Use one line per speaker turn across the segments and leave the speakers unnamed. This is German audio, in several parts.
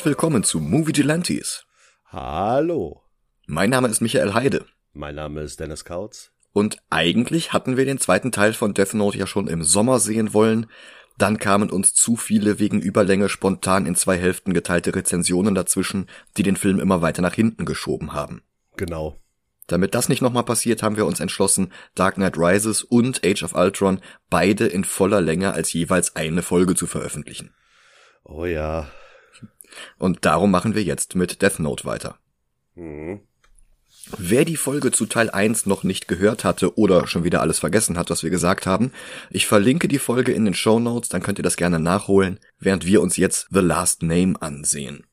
Und willkommen zu Movie Gelantes.
Hallo.
Mein Name ist Michael Heide.
Mein Name ist Dennis Kautz.
Und eigentlich hatten wir den zweiten Teil von Death Note ja schon im Sommer sehen wollen. Dann kamen uns zu viele wegen Überlänge spontan in zwei Hälften geteilte Rezensionen dazwischen, die den Film immer weiter nach hinten geschoben haben.
Genau.
Damit das nicht nochmal passiert, haben wir uns entschlossen, Dark Knight Rises und Age of Ultron beide in voller Länge als jeweils eine Folge zu veröffentlichen.
Oh ja.
Und darum machen wir jetzt mit Death Note weiter.
Mhm.
Wer die Folge zu Teil 1 noch nicht gehört hatte oder schon wieder alles vergessen hat, was wir gesagt haben, ich verlinke die Folge in den Show Notes, dann könnt ihr das gerne nachholen, während wir uns jetzt The Last Name ansehen.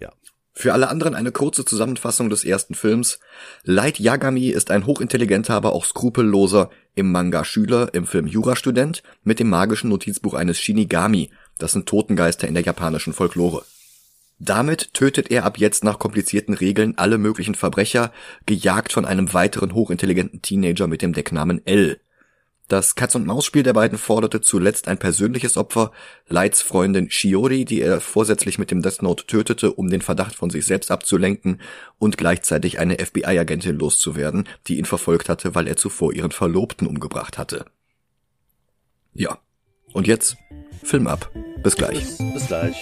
Ja.
Für alle anderen eine kurze Zusammenfassung des ersten Films. Light Yagami ist ein hochintelligenter, aber auch skrupelloser im Manga Schüler, im Film Jurastudent mit dem magischen Notizbuch eines Shinigami. Das sind Totengeister in der japanischen Folklore. Damit tötet er ab jetzt nach komplizierten Regeln alle möglichen Verbrecher, gejagt von einem weiteren hochintelligenten Teenager mit dem Decknamen L. Das Katz-und-Maus-Spiel der beiden forderte zuletzt ein persönliches Opfer, Lights Freundin Shiori, die er vorsätzlich mit dem Death Note tötete, um den Verdacht von sich selbst abzulenken und gleichzeitig eine FBI-Agentin loszuwerden, die ihn verfolgt hatte, weil er zuvor ihren Verlobten umgebracht hatte. Ja. Und jetzt Film ab. Bis gleich.
Bis, bis gleich.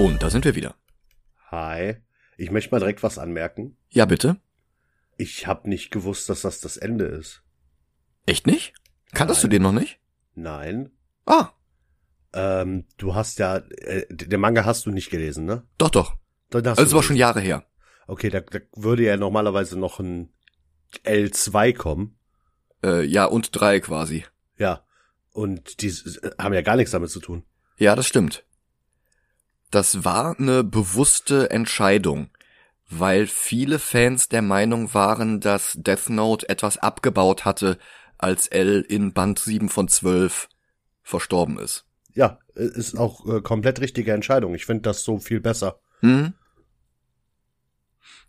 Und da sind wir wieder.
Hi. Ich möchte mal direkt was anmerken.
Ja, bitte?
Ich habe nicht gewusst, dass das das Ende ist.
Echt nicht? Kanntest
Nein.
du den noch nicht?
Nein.
Ah,
Ähm, du hast ja, äh, den Manga hast du nicht gelesen, ne?
doch, doch.
Dann hast
Also es war schon. Jahre her.
Okay, da, da würde ja normalerweise noch ein L2 kommen.
Äh, ja, und drei quasi.
Ja. Und die haben ja gar nichts damit zu tun.
Ja, das stimmt. Das war eine bewusste Entscheidung, weil viele Fans der Meinung waren, dass Death Note etwas abgebaut hatte, als L in Band 7 von 12 verstorben ist.
Ja, ist auch äh, komplett richtige Entscheidung. Ich finde das so viel besser.
Hm?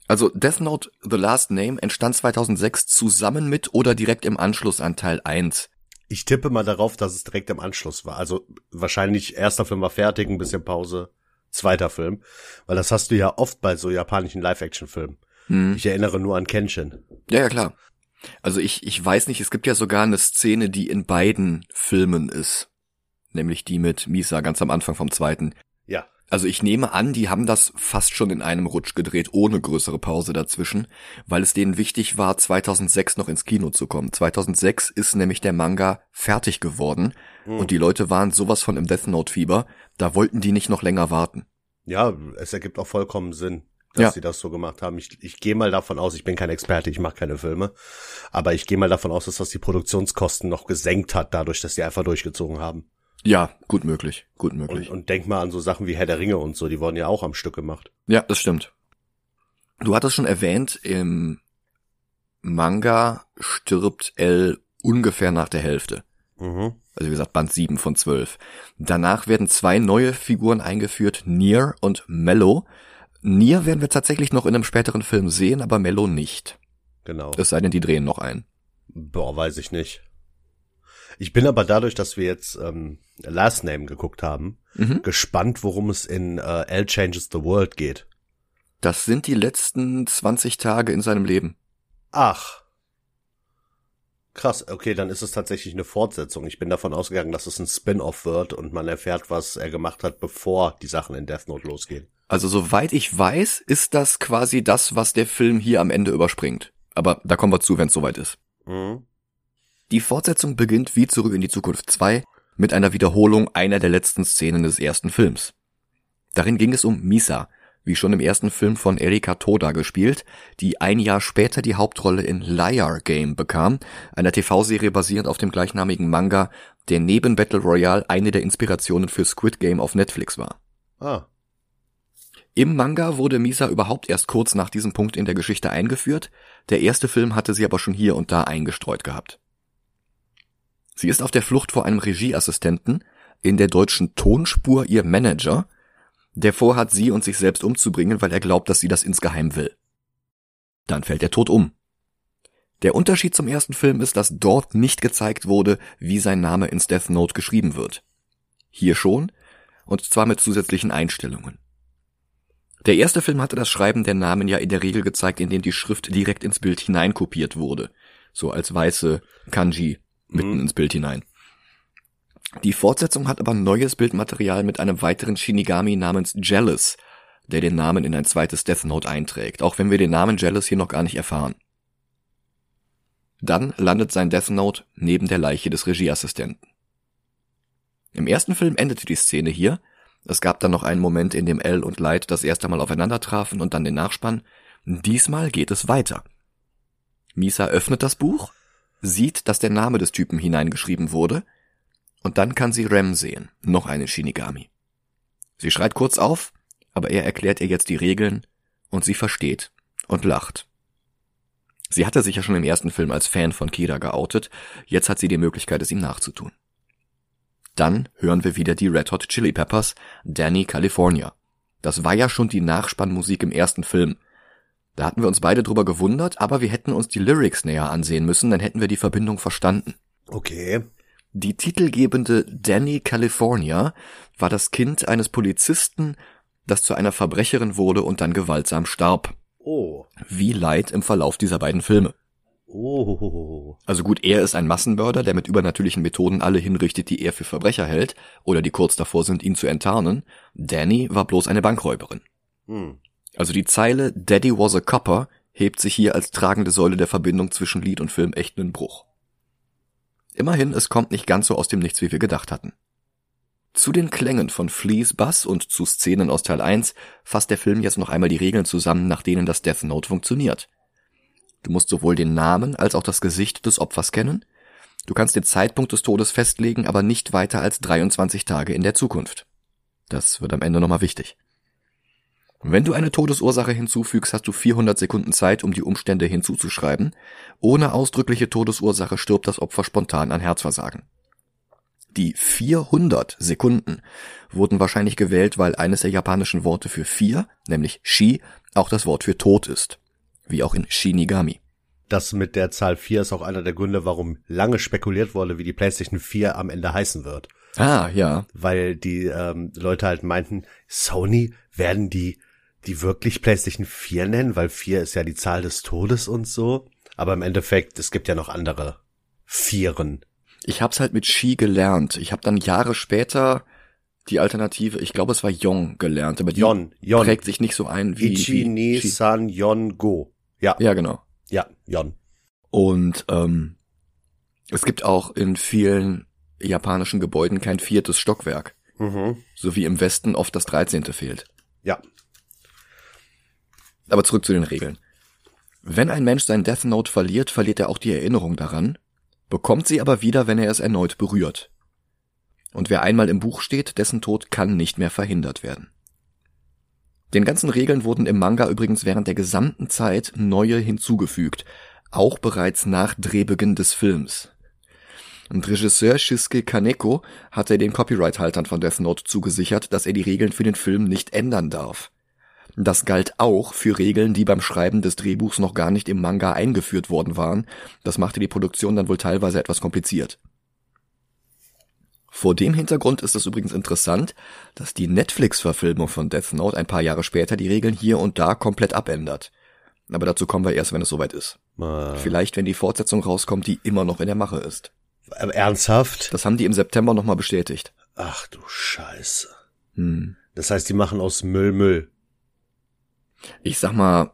Also Death Note The Last Name entstand 2006 zusammen mit oder direkt im Anschluss an Teil 1.
Ich tippe mal darauf, dass es direkt im Anschluss war. Also wahrscheinlich erster Film war fertig, ein bisschen Pause, zweiter Film. Weil das hast du ja oft bei so japanischen Live-Action-Filmen.
Hm.
Ich erinnere nur an Kenshin.
Ja, ja, klar. Also ich, ich weiß nicht, es gibt ja sogar eine Szene, die in beiden Filmen ist. Nämlich die mit Misa ganz am Anfang vom zweiten. Also ich nehme an, die haben das fast schon in einem Rutsch gedreht, ohne größere Pause dazwischen, weil es denen wichtig war, 2006 noch ins Kino zu kommen. 2006 ist nämlich der Manga fertig geworden
Hm.
und die Leute waren sowas von im Death Note Fieber, da wollten die nicht noch länger warten.
Ja, es ergibt auch vollkommen Sinn, dass
Ja.
sie das so gemacht haben. Ich, ich gehe mal davon aus, ich bin kein Experte, ich mache keine Filme, aber ich gehe mal davon aus, dass das die Produktionskosten noch gesenkt hat, dadurch, dass die einfach durchgezogen haben.
Ja, gut möglich, gut
Und,
möglich.
und denk mal an so Sachen wie Herr der Ringe und so, die wurden ja auch am Stück gemacht.
Ja, das stimmt. Du hattest schon erwähnt, im Manga stirbt L ungefähr nach der Hälfte.
Mhm.
Also wie gesagt, Band 7 von 12. Danach werden zwei neue Figuren eingeführt, Nier und Mello. Nier werden wir tatsächlich noch in einem späteren Film sehen, aber Mello nicht.
Genau.
Es sei denn, die drehen noch ein.
Boah, weiß ich nicht. Ich bin aber dadurch, dass wir jetzt ähm, Last Name geguckt haben,
Mhm.
gespannt, worum es in äh, L Changes the World geht.
Das sind die letzten 20 Tage in seinem Leben.
Ach. Krass, okay, dann ist es tatsächlich eine Fortsetzung. Ich bin davon ausgegangen, dass es ein Spin-off wird und man erfährt, was er gemacht hat, bevor die Sachen in Death Note losgehen.
Also soweit ich weiß, ist das quasi das, was der Film hier am Ende überspringt. Aber da kommen wir zu, wenn es soweit ist.
Mhm.
Die Fortsetzung beginnt wie Zurück in die Zukunft 2 mit einer Wiederholung einer der letzten Szenen des ersten Films. Darin ging es um Misa, wie schon im ersten Film von Erika Toda gespielt, die ein Jahr später die Hauptrolle in Liar Game bekam, einer TV-Serie basierend auf dem gleichnamigen Manga, der neben Battle Royale eine der Inspirationen für Squid Game auf Netflix war.
Ah,
Im Manga wurde Misa überhaupt erst kurz nach diesem Punkt in der Geschichte eingeführt, der erste Film hatte sie aber schon hier und da eingestreut gehabt. Sie ist auf der Flucht vor einem Regieassistenten, in der deutschen Tonspur ihr Manager, der vorhat, sie und sich selbst umzubringen, weil er glaubt, dass sie das insgeheim will. Dann fällt er tot um. Der Unterschied zum ersten Film ist, dass dort nicht gezeigt wurde, wie sein Name ins Death Note geschrieben wird. Hier schon, und zwar mit zusätzlichen Einstellungen. Der erste Film hatte das Schreiben der Namen ja in der Regel gezeigt, indem die Schrift direkt ins Bild hineinkopiert wurde. So als weiße Kanji mitten mhm. ins Bild hinein. Die Fortsetzung hat aber neues Bildmaterial mit einem weiteren Shinigami namens Jealous, der den Namen in ein zweites Death Note einträgt, auch wenn wir den Namen Jealous hier noch gar nicht erfahren. Dann landet sein Death Note neben der Leiche des Regieassistenten. Im ersten Film endete die Szene hier. Es gab dann noch einen Moment, in dem L und Light das erste Mal aufeinander trafen und dann den Nachspann. Diesmal geht es weiter. Misa öffnet das Buch, sieht, dass der Name des Typen hineingeschrieben wurde, und dann kann sie Rem sehen, noch eine Shinigami. Sie schreit kurz auf, aber er erklärt ihr jetzt die Regeln, und sie versteht und lacht. Sie hatte sich ja schon im ersten Film als Fan von Kira geoutet, jetzt hat sie die Möglichkeit, es ihm nachzutun. Dann hören wir wieder die Red Hot Chili Peppers, Danny California. Das war ja schon die Nachspannmusik im ersten Film. Da hatten wir uns beide drüber gewundert, aber wir hätten uns die Lyrics näher ansehen müssen, dann hätten wir die Verbindung verstanden.
Okay.
Die titelgebende Danny California war das Kind eines Polizisten, das zu einer Verbrecherin wurde und dann gewaltsam starb.
Oh.
Wie Light im Verlauf dieser beiden Filme.
Oh.
Also gut, er ist ein Massenmörder, der mit übernatürlichen Methoden alle hinrichtet, die er für Verbrecher hält oder die kurz davor sind, ihn zu enttarnen. Danny war bloß eine Bankräuberin.
Hm.
Also die Zeile Daddy was a copper hebt sich hier als tragende Säule der Verbindung zwischen Lied und Film echt einen Bruch. Immerhin, es kommt nicht ganz so aus dem Nichts, wie wir gedacht hatten. Zu den Klängen von Fleas Bass und zu Szenen aus Teil 1 fasst der Film jetzt noch einmal die Regeln zusammen, nach denen das Death Note funktioniert. Du musst sowohl den Namen als auch das Gesicht des Opfers kennen. Du kannst den Zeitpunkt des Todes festlegen, aber nicht weiter als 23 Tage in der Zukunft. Das wird am Ende nochmal wichtig. Wenn du eine Todesursache hinzufügst, hast du 400 Sekunden Zeit, um die Umstände hinzuzuschreiben. Ohne ausdrückliche Todesursache stirbt das Opfer spontan an Herzversagen. Die 400 Sekunden wurden wahrscheinlich gewählt, weil eines der japanischen Worte für vier, nämlich Shi, auch das Wort für Tod ist wie auch in Shinigami.
Das mit der Zahl 4 ist auch einer der Gründe, warum lange spekuliert wurde, wie die PlayStation 4 am Ende heißen wird.
Ah, ja.
Weil die ähm, Leute halt meinten, Sony werden die die wirklich PlayStation 4 nennen, weil 4 ist ja die Zahl des Todes und so. Aber im Endeffekt, es gibt ja noch andere Vieren.
Ich hab's halt mit Shi gelernt. Ich habe dann Jahre später die Alternative, ich glaube, es war Yong gelernt, aber die
Yon, Yon.
prägt sich nicht so ein wie
Ichi, ni,
Shi.
san, yon, go. Ja,
Ja, genau.
ja, Yon.
Und ähm, es gibt auch in vielen japanischen Gebäuden kein viertes Stockwerk,
Mhm.
so wie im Westen oft das dreizehnte fehlt.
Ja.
Aber zurück zu den Regeln. Wenn ein Mensch sein Death Note verliert, verliert er auch die Erinnerung daran, bekommt sie aber wieder, wenn er es erneut berührt. Und wer einmal im Buch steht, dessen Tod kann nicht mehr verhindert werden. Den ganzen Regeln wurden im Manga übrigens während der gesamten Zeit neue hinzugefügt, auch bereits nach Drehbeginn des Films. Und Regisseur Shisuke Kaneko hatte den Copyright-Haltern von Death Note zugesichert, dass er die Regeln für den Film nicht ändern darf. Das galt auch für Regeln, die beim Schreiben des Drehbuchs noch gar nicht im Manga eingeführt worden waren. Das machte die Produktion dann wohl teilweise etwas kompliziert. Vor dem Hintergrund ist es übrigens interessant, dass die Netflix-Verfilmung von Death Note ein paar Jahre später die Regeln hier und da komplett abändert. Aber dazu kommen wir erst, wenn es soweit ist.
Äh,
Vielleicht, wenn die Fortsetzung rauskommt, die immer noch in der Mache ist.
aber ernsthaft?
Das haben die im September nochmal bestätigt.
Ach du Scheiße.
Hm.
Das heißt, die machen aus Müll Müll.
Ich sag mal,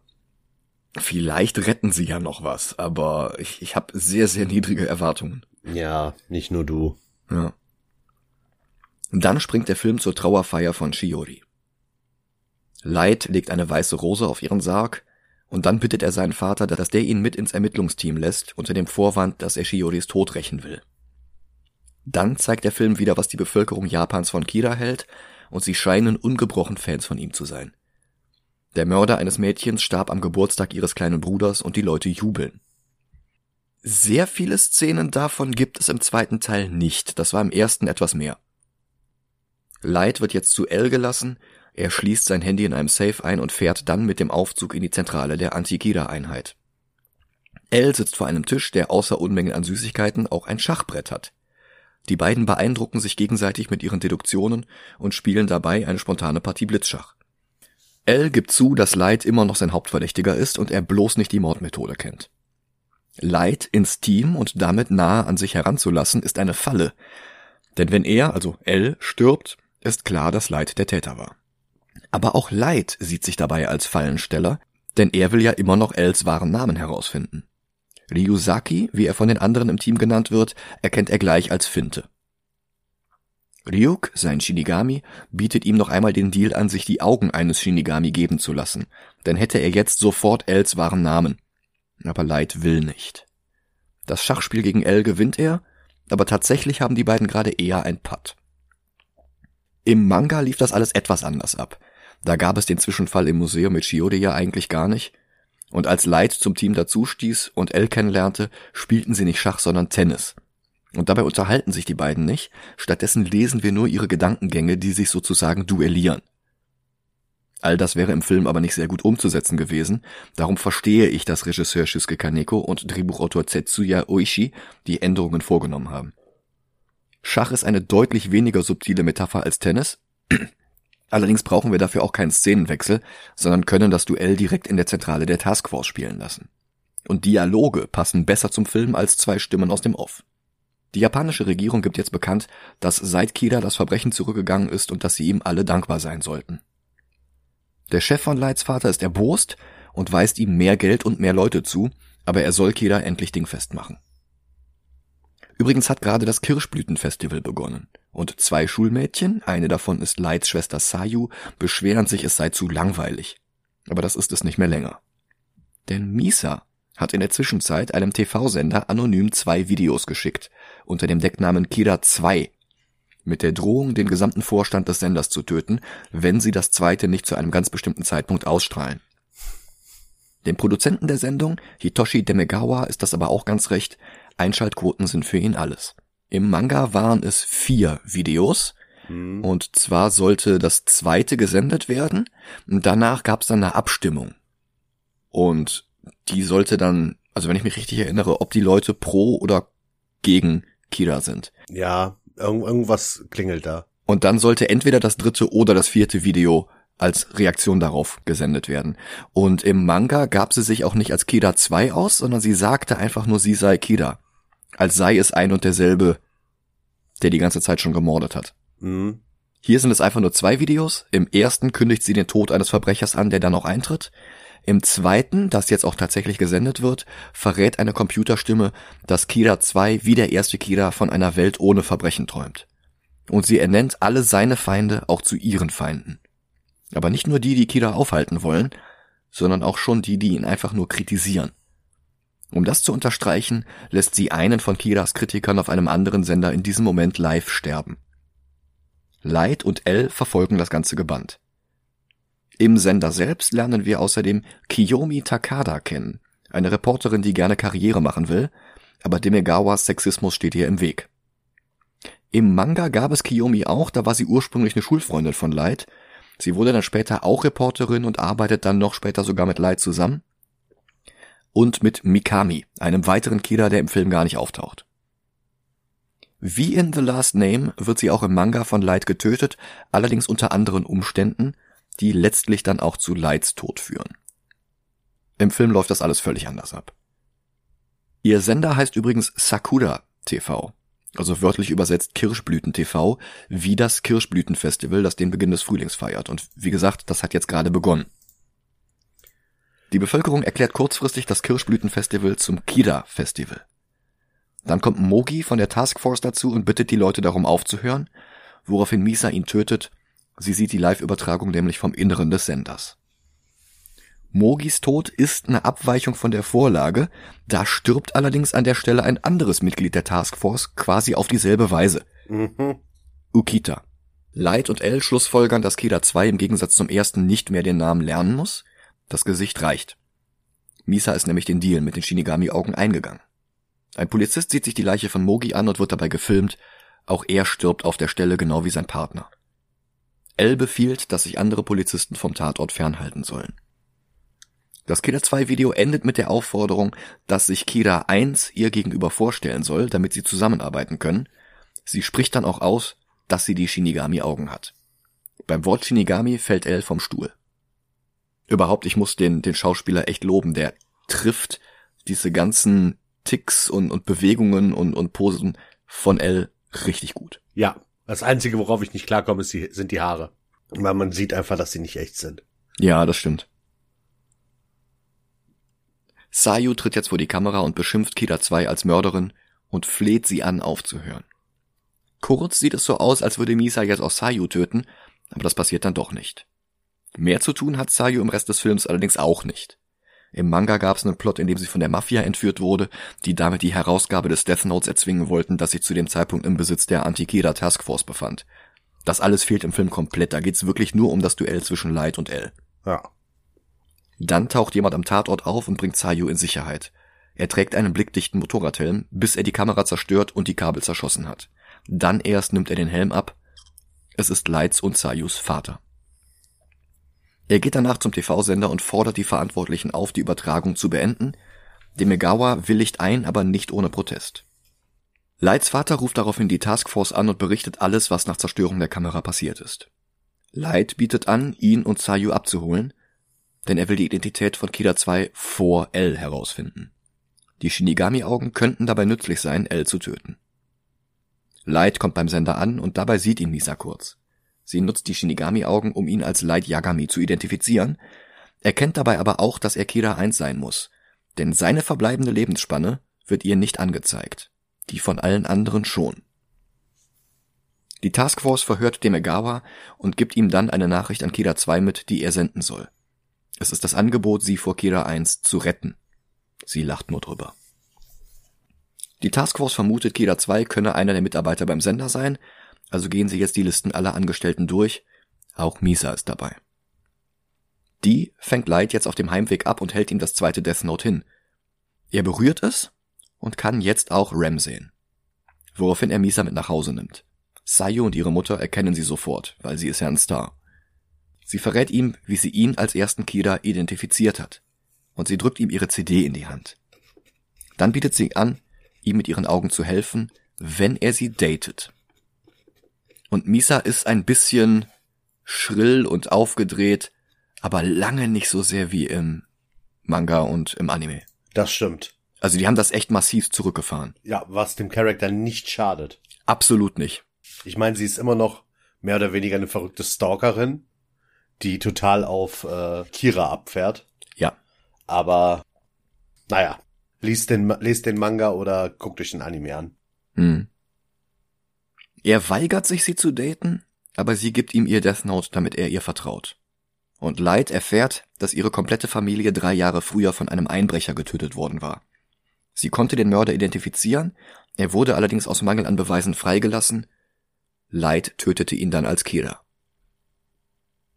vielleicht retten sie ja noch was, aber ich, ich habe sehr, sehr niedrige Erwartungen.
Ja, nicht nur du.
Ja. Dann springt der Film zur Trauerfeier von Shiori. Light legt eine weiße Rose auf ihren Sarg und dann bittet er seinen Vater, dass der ihn mit ins Ermittlungsteam lässt, unter dem Vorwand, dass er Shioris Tod rächen will. Dann zeigt der Film wieder, was die Bevölkerung Japans von Kira hält, und sie scheinen ungebrochen Fans von ihm zu sein. Der Mörder eines Mädchens starb am Geburtstag ihres kleinen Bruders und die Leute jubeln. Sehr viele Szenen davon gibt es im zweiten Teil nicht, das war im ersten etwas mehr. Light wird jetzt zu L gelassen, Er schließt sein Handy in einem Safe ein und fährt dann mit dem Aufzug in die Zentrale der Anti-Kira-Einheit. L sitzt vor einem Tisch, der außer Unmengen an Süßigkeiten auch ein Schachbrett hat. Die beiden beeindrucken sich gegenseitig mit ihren Deduktionen und spielen dabei eine spontane Partie Blitzschach. L gibt zu, dass Light immer noch sein Hauptverdächtiger ist und er bloß nicht die Mordmethode kennt. Light ins Team und damit nahe an sich heranzulassen, ist eine Falle. Denn wenn er, also L, stirbt, ist klar, dass Light der Täter war. Aber auch Light sieht sich dabei als Fallensteller, denn er will ja immer noch Els wahren Namen herausfinden. Ryusaki, wie er von den anderen im Team genannt wird, erkennt er gleich als Finte. Ryuk, sein Shinigami, bietet ihm noch einmal den Deal an, sich die Augen eines Shinigami geben zu lassen, denn hätte er jetzt sofort Els wahren Namen. Aber Light will nicht. Das Schachspiel gegen L gewinnt er, aber tatsächlich haben die beiden gerade eher ein Putt. Im Manga lief das alles etwas anders ab. Da gab es den Zwischenfall im Museum mit Shiode ja eigentlich gar nicht. Und als Light zum Team dazu stieß und L kennenlernte, spielten sie nicht Schach, sondern Tennis. Und dabei unterhalten sich die beiden nicht, stattdessen lesen wir nur ihre Gedankengänge, die sich sozusagen duellieren. All das wäre im Film aber nicht sehr gut umzusetzen gewesen, darum verstehe ich, dass Regisseur Shusuke Kaneko und Drehbuchautor Tetsuya Oishi die Änderungen vorgenommen haben. Schach ist eine deutlich weniger subtile Metapher als Tennis, allerdings brauchen wir dafür auch keinen Szenenwechsel, sondern können das Duell direkt in der Zentrale der Taskforce spielen lassen. Und Dialoge passen besser zum Film als zwei Stimmen aus dem Off. Die japanische Regierung gibt jetzt bekannt, dass seit Kida das Verbrechen zurückgegangen ist und dass sie ihm alle dankbar sein sollten. Der Chef von Lights Vater ist erbost und weist ihm mehr Geld und mehr Leute zu, aber er soll Kida endlich dingfest machen. Übrigens hat gerade das Kirschblütenfestival begonnen. Und zwei Schulmädchen, eine davon ist Lights Schwester Sayu, beschweren sich, es sei zu langweilig. Aber das ist es nicht mehr länger. Denn Misa hat in der Zwischenzeit einem TV-Sender anonym zwei Videos geschickt, unter dem Decknamen Kira 2 mit der Drohung, den gesamten Vorstand des Senders zu töten, wenn sie das zweite nicht zu einem ganz bestimmten Zeitpunkt ausstrahlen. Dem Produzenten der Sendung, Hitoshi Demegawa, ist das aber auch ganz recht, Einschaltquoten sind für ihn alles. Im Manga waren es vier Videos, hm. und zwar sollte das zweite gesendet werden, und danach gab es dann eine Abstimmung. Und die sollte dann, also wenn ich mich richtig erinnere, ob die Leute pro oder gegen Kira sind.
Ja, Irgend, irgendwas klingelt da.
Und dann sollte entweder das dritte oder das vierte Video als Reaktion darauf gesendet werden. Und im Manga gab sie sich auch nicht als Kida 2 aus, sondern sie sagte einfach nur, sie sei Kida. Als sei es ein und derselbe, der die ganze Zeit schon gemordet hat. Mhm. Hier sind es einfach nur zwei Videos. Im ersten kündigt sie den Tod eines Verbrechers an, der dann auch eintritt. Im zweiten, das jetzt auch tatsächlich gesendet wird, verrät eine Computerstimme, dass Kira 2 wie der erste Kira von einer Welt ohne Verbrechen träumt. Und sie ernennt alle seine Feinde auch zu ihren Feinden. Aber nicht nur die, die Kira aufhalten wollen, sondern auch schon die, die ihn einfach nur kritisieren. Um das zu unterstreichen, lässt sie einen von Kiras Kritikern auf einem anderen Sender in diesem Moment live sterben. Light und L verfolgen das ganze Gebannt. Im Sender selbst lernen wir außerdem Kiyomi Takada kennen, eine Reporterin, die gerne Karriere machen will, aber Demegawas Sexismus steht ihr im Weg. Im Manga gab es Kiyomi auch, da war sie ursprünglich eine Schulfreundin von Light. Sie wurde dann später auch Reporterin und arbeitet dann noch später sogar mit Light zusammen. Und mit Mikami, einem weiteren Kira, der im Film gar nicht auftaucht. Wie in The Last Name wird sie auch im Manga von Light getötet, allerdings unter anderen Umständen, die letztlich dann auch zu Lights Tod führen. Im Film läuft das alles völlig anders ab. Ihr Sender heißt übrigens Sakura TV, also wörtlich übersetzt Kirschblüten TV, wie das Kirschblütenfestival, das den Beginn des Frühlings feiert. Und wie gesagt, das hat jetzt gerade begonnen. Die Bevölkerung erklärt kurzfristig das Kirschblütenfestival zum Kida-Festival. Dann kommt Mogi von der Taskforce dazu und bittet die Leute darum aufzuhören, woraufhin Misa ihn tötet Sie sieht die Live-Übertragung nämlich vom Inneren des Senders. Mogis Tod ist eine Abweichung von der Vorlage, da stirbt allerdings an der Stelle ein anderes Mitglied der Taskforce quasi auf dieselbe Weise. Mhm. Ukita. Light und L schlussfolgern, dass Kida 2 im Gegensatz zum ersten nicht mehr den Namen lernen muss. Das Gesicht reicht. Misa ist nämlich den Deal mit den Shinigami-Augen eingegangen. Ein Polizist sieht sich die Leiche von Mogi an und wird dabei gefilmt. Auch er stirbt auf der Stelle genau wie sein Partner. L befiehlt, dass sich andere Polizisten vom Tatort fernhalten sollen. Das Killer 2 Video endet mit der Aufforderung, dass sich Kira 1 ihr gegenüber vorstellen soll, damit sie zusammenarbeiten können. Sie spricht dann auch aus, dass sie die Shinigami Augen hat. Beim Wort Shinigami fällt L vom Stuhl. Überhaupt, ich muss den, den Schauspieler echt loben, der trifft diese ganzen Ticks und, und Bewegungen und, und Posen von L richtig gut.
Ja, das Einzige, worauf ich nicht klarkomme, ist die, sind die Haare. Weil man sieht einfach, dass sie nicht echt sind.
Ja, das stimmt. Sayu tritt jetzt vor die Kamera und beschimpft Kida 2 als Mörderin und fleht sie an, aufzuhören. Kurz sieht es so aus, als würde Misa jetzt auch Sayu töten, aber das passiert dann doch nicht. Mehr zu tun hat Sayu im Rest des Films allerdings auch nicht. Im Manga gab es einen Plot, in dem sie von der Mafia entführt wurde, die damit die Herausgabe des Death Notes erzwingen wollten, das sich zu dem Zeitpunkt im Besitz der Antikeda Taskforce befand. Das alles fehlt im Film komplett, da geht's wirklich nur um das Duell zwischen Light und L.
Ja.
Dann taucht jemand am Tatort auf und bringt Sayu in Sicherheit. Er trägt einen blickdichten Motorradhelm, bis er die Kamera zerstört und die Kabel zerschossen hat. Dann erst nimmt er den Helm ab. Es ist Lights und Sayus Vater. Er geht danach zum TV-Sender und fordert die Verantwortlichen auf, die Übertragung zu beenden. Demegawa willigt ein, aber nicht ohne Protest. Lights Vater ruft daraufhin die Taskforce an und berichtet alles, was nach Zerstörung der Kamera passiert ist. Light bietet an, ihn und Sayu abzuholen, denn er will die Identität von Kida 2 vor L herausfinden. Die Shinigami-Augen könnten dabei nützlich sein, L zu töten. Light kommt beim Sender an und dabei sieht ihn Misa kurz. Sie nutzt die Shinigami-Augen, um ihn als Light Yagami zu identifizieren, erkennt dabei aber auch, dass er Kira 1 sein muss, denn seine verbleibende Lebensspanne wird ihr nicht angezeigt, die von allen anderen schon. Die Taskforce verhört Demegawa und gibt ihm dann eine Nachricht an Kira 2 mit, die er senden soll. Es ist das Angebot, sie vor Kira 1 zu retten. Sie lacht nur drüber. Die Taskforce vermutet, Kira 2 könne einer der Mitarbeiter beim Sender sein, also gehen sie jetzt die Listen aller Angestellten durch. Auch Misa ist dabei. Die fängt Light jetzt auf dem Heimweg ab und hält ihm das zweite Death Note hin. Er berührt es und kann jetzt auch Rem sehen. Woraufhin er Misa mit nach Hause nimmt. Sayu und ihre Mutter erkennen sie sofort, weil sie ist ja ein Star. Sie verrät ihm, wie sie ihn als ersten Kira identifiziert hat. Und sie drückt ihm ihre CD in die Hand. Dann bietet sie an, ihm mit ihren Augen zu helfen, wenn er sie datet. Und Misa ist ein bisschen schrill und aufgedreht, aber lange nicht so sehr wie im Manga und im Anime.
Das stimmt.
Also die haben das echt massiv zurückgefahren.
Ja, was dem Charakter nicht schadet.
Absolut nicht.
Ich meine, sie ist immer noch mehr oder weniger eine verrückte Stalkerin, die total auf äh, Kira abfährt.
Ja.
Aber naja, liest den, liest den Manga oder guckt euch den Anime an.
Hm. Er weigert sich, sie zu daten, aber sie gibt ihm ihr Death Note, damit er ihr vertraut. Und Light erfährt, dass ihre komplette Familie drei Jahre früher von einem Einbrecher getötet worden war. Sie konnte den Mörder identifizieren, er wurde allerdings aus Mangel an Beweisen freigelassen. Light tötete ihn dann als Killer.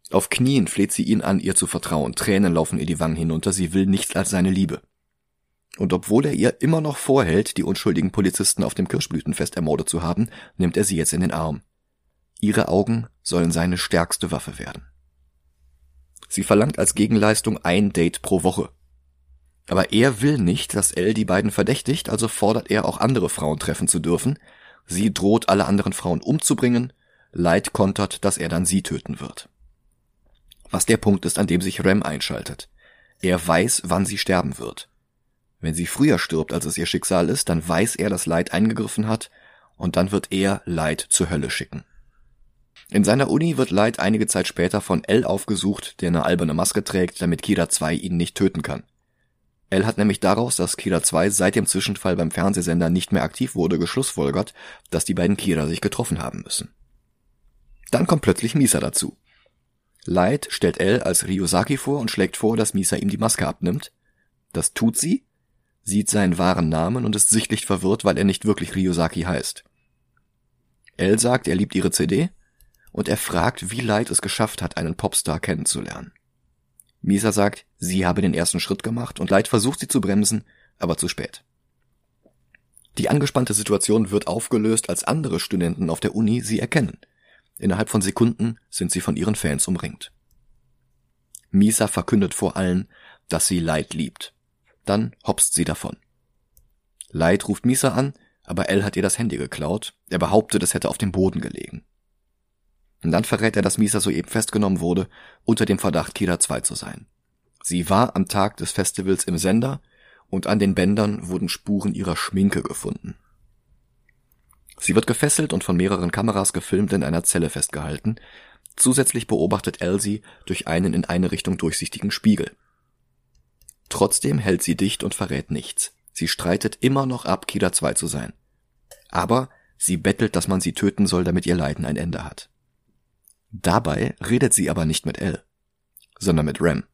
Auf Knien fleht sie ihn an, ihr zu vertrauen, Tränen laufen ihr die Wangen hinunter, sie will nichts als seine Liebe. Und obwohl er ihr immer noch vorhält, die unschuldigen Polizisten auf dem Kirschblütenfest ermordet zu haben, nimmt er sie jetzt in den Arm. Ihre Augen sollen seine stärkste Waffe werden. Sie verlangt als Gegenleistung ein Date pro Woche. Aber er will nicht, dass Elle die beiden verdächtigt, also fordert er auch andere Frauen treffen zu dürfen. Sie droht alle anderen Frauen umzubringen, Light kontert, dass er dann sie töten wird. Was der Punkt ist, an dem sich Rem einschaltet. Er weiß, wann sie sterben wird. Wenn sie früher stirbt, als es ihr Schicksal ist, dann weiß er, dass Leid eingegriffen hat, und dann wird er Leid zur Hölle schicken. In seiner Uni wird Leid einige Zeit später von L aufgesucht, der eine alberne Maske trägt, damit Kira 2 ihn nicht töten kann. L hat nämlich daraus, dass Kira 2 seit dem Zwischenfall beim Fernsehsender nicht mehr aktiv wurde, geschlussfolgert, dass die beiden Kira sich getroffen haben müssen. Dann kommt plötzlich Misa dazu. Light stellt L als Ryosaki vor und schlägt vor, dass Misa ihm die Maske abnimmt. Das tut sie, sieht seinen wahren Namen und ist sichtlich verwirrt, weil er nicht wirklich Ryosaki heißt. Elle sagt, er liebt ihre CD und er fragt, wie Light es geschafft hat, einen Popstar kennenzulernen. Misa sagt, sie habe den ersten Schritt gemacht und Light versucht sie zu bremsen, aber zu spät. Die angespannte Situation wird aufgelöst, als andere Studenten auf der Uni sie erkennen. Innerhalb von Sekunden sind sie von ihren Fans umringt. Misa verkündet vor allen, dass sie Light liebt. Dann hopst sie davon. Light ruft Misa an, aber Elle hat ihr das Handy geklaut. Er behauptet, es hätte auf dem Boden gelegen. Und dann verrät er, dass Misa soeben festgenommen wurde, unter dem Verdacht, Kira 2 zu sein. Sie war am Tag des Festivals im Sender und an den Bändern wurden Spuren ihrer Schminke gefunden. Sie wird gefesselt und von mehreren Kameras gefilmt in einer Zelle festgehalten. Zusätzlich beobachtet Elsie durch einen in eine Richtung durchsichtigen Spiegel. Trotzdem hält sie dicht und verrät nichts. Sie streitet immer noch ab, Kida 2 zu sein. Aber sie bettelt, dass man sie töten soll, damit ihr Leiden ein Ende hat. Dabei redet sie aber nicht mit L, sondern mit Rem.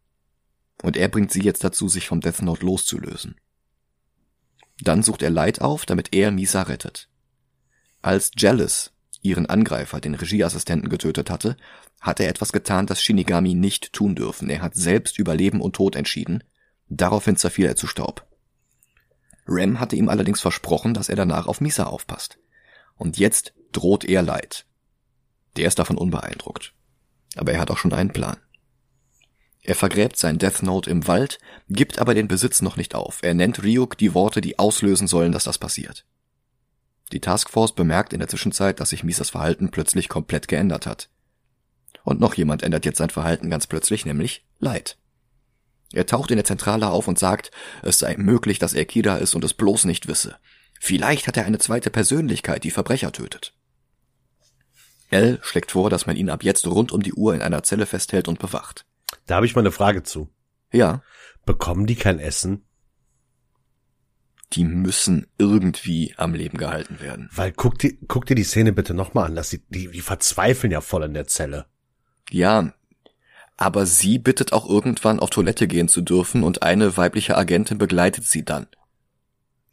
Und er bringt sie jetzt dazu, sich vom Death Note loszulösen. Dann sucht er Light auf, damit er Misa rettet. Als Jealous ihren Angreifer, den Regieassistenten, getötet hatte, hat er etwas getan, das Shinigami nicht tun dürfen. Er hat selbst über Leben und Tod entschieden. Daraufhin zerfiel er zu Staub. Rem hatte ihm allerdings versprochen, dass er danach auf Misa aufpasst. Und jetzt droht er Leid. Der ist davon unbeeindruckt. Aber er hat auch schon einen Plan. Er vergräbt sein Death Note im Wald, gibt aber den Besitz noch nicht auf. Er nennt Ryuk die Worte, die auslösen sollen, dass das passiert. Die Taskforce bemerkt in der Zwischenzeit, dass sich Misas Verhalten plötzlich komplett geändert hat. Und noch jemand ändert jetzt sein Verhalten ganz plötzlich, nämlich Light. Er taucht in der Zentrale auf und sagt, es sei möglich, dass er Kida ist und es bloß nicht wisse. Vielleicht hat er eine zweite Persönlichkeit, die Verbrecher tötet. L schlägt vor, dass man ihn ab jetzt rund um die Uhr in einer Zelle festhält und bewacht.
Da habe ich mal eine Frage zu.
Ja.
Bekommen die kein Essen?
Die müssen irgendwie am Leben gehalten werden.
Weil guck dir, guck dir die Szene bitte nochmal an, dass die, die, die verzweifeln ja voll in der Zelle.
Ja, aber sie bittet auch irgendwann auf Toilette gehen zu dürfen und eine weibliche Agentin begleitet sie dann.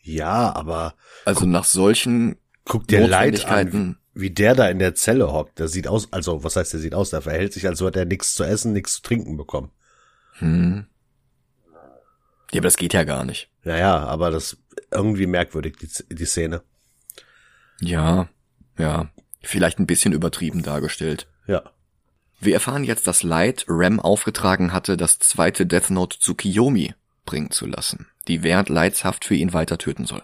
Ja, aber.
Also nach solchen
guck dir Leid an, wie der da in der Zelle hockt. Der sieht aus, also was heißt der sieht aus? Der verhält sich, als hätte er nichts zu essen, nichts zu trinken bekommen.
Hm. Ja, aber das geht ja gar nicht.
Ja, ja, aber das irgendwie merkwürdig, die, die Szene.
Ja, ja. Vielleicht ein bisschen übertrieben dargestellt.
Ja.
Wir erfahren jetzt, dass Light Rem aufgetragen hatte, das zweite Death Note zu Kiyomi bringen zu lassen, die während Lights Haft für ihn weiter töten soll.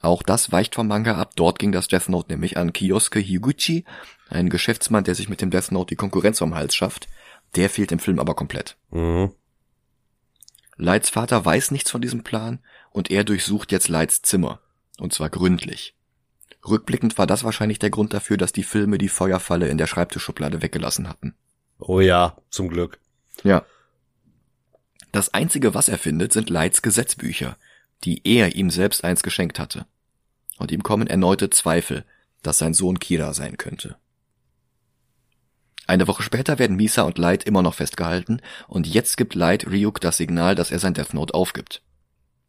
Auch das weicht vom Manga ab. Dort ging das Death Note nämlich an Kiyosuke Higuchi, ein Geschäftsmann, der sich mit dem Death Note die Konkurrenz vom Hals schafft. Der fehlt im Film aber komplett.
Mhm.
Lights Vater weiß nichts von diesem Plan und er durchsucht jetzt Lights Zimmer. Und zwar gründlich. Rückblickend war das wahrscheinlich der Grund dafür, dass die Filme die Feuerfalle in der Schreibtischschublade weggelassen hatten.
Oh ja, zum Glück.
Ja. Das einzige, was er findet, sind Lights Gesetzbücher, die er ihm selbst eins geschenkt hatte. Und ihm kommen erneute Zweifel, dass sein Sohn Kira sein könnte. Eine Woche später werden Misa und Light immer noch festgehalten und jetzt gibt Light Ryuk das Signal, dass er sein Death Note aufgibt.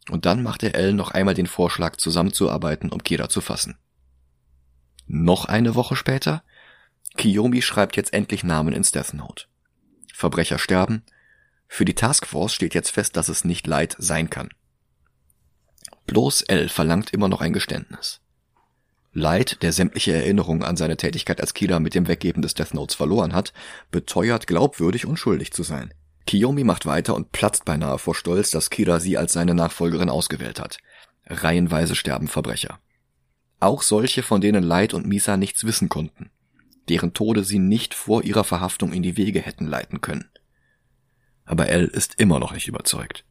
Und dann macht er L noch einmal den Vorschlag, zusammenzuarbeiten, um Kira zu fassen. Noch eine Woche später? Kiyomi schreibt jetzt endlich Namen ins Death Note. Verbrecher sterben. Für die Taskforce steht jetzt fest, dass es nicht Light sein kann. Bloß L verlangt immer noch ein Geständnis. Light, der sämtliche Erinnerungen an seine Tätigkeit als Killer mit dem Weggeben des Death Notes verloren hat, beteuert glaubwürdig unschuldig zu sein. Kiyomi macht weiter und platzt beinahe vor Stolz, dass Kira sie als seine Nachfolgerin ausgewählt hat. Reihenweise sterben Verbrecher. Auch solche, von denen Light und Misa nichts wissen konnten, deren Tode sie nicht vor ihrer Verhaftung in die Wege hätten leiten können. Aber L ist immer noch nicht überzeugt.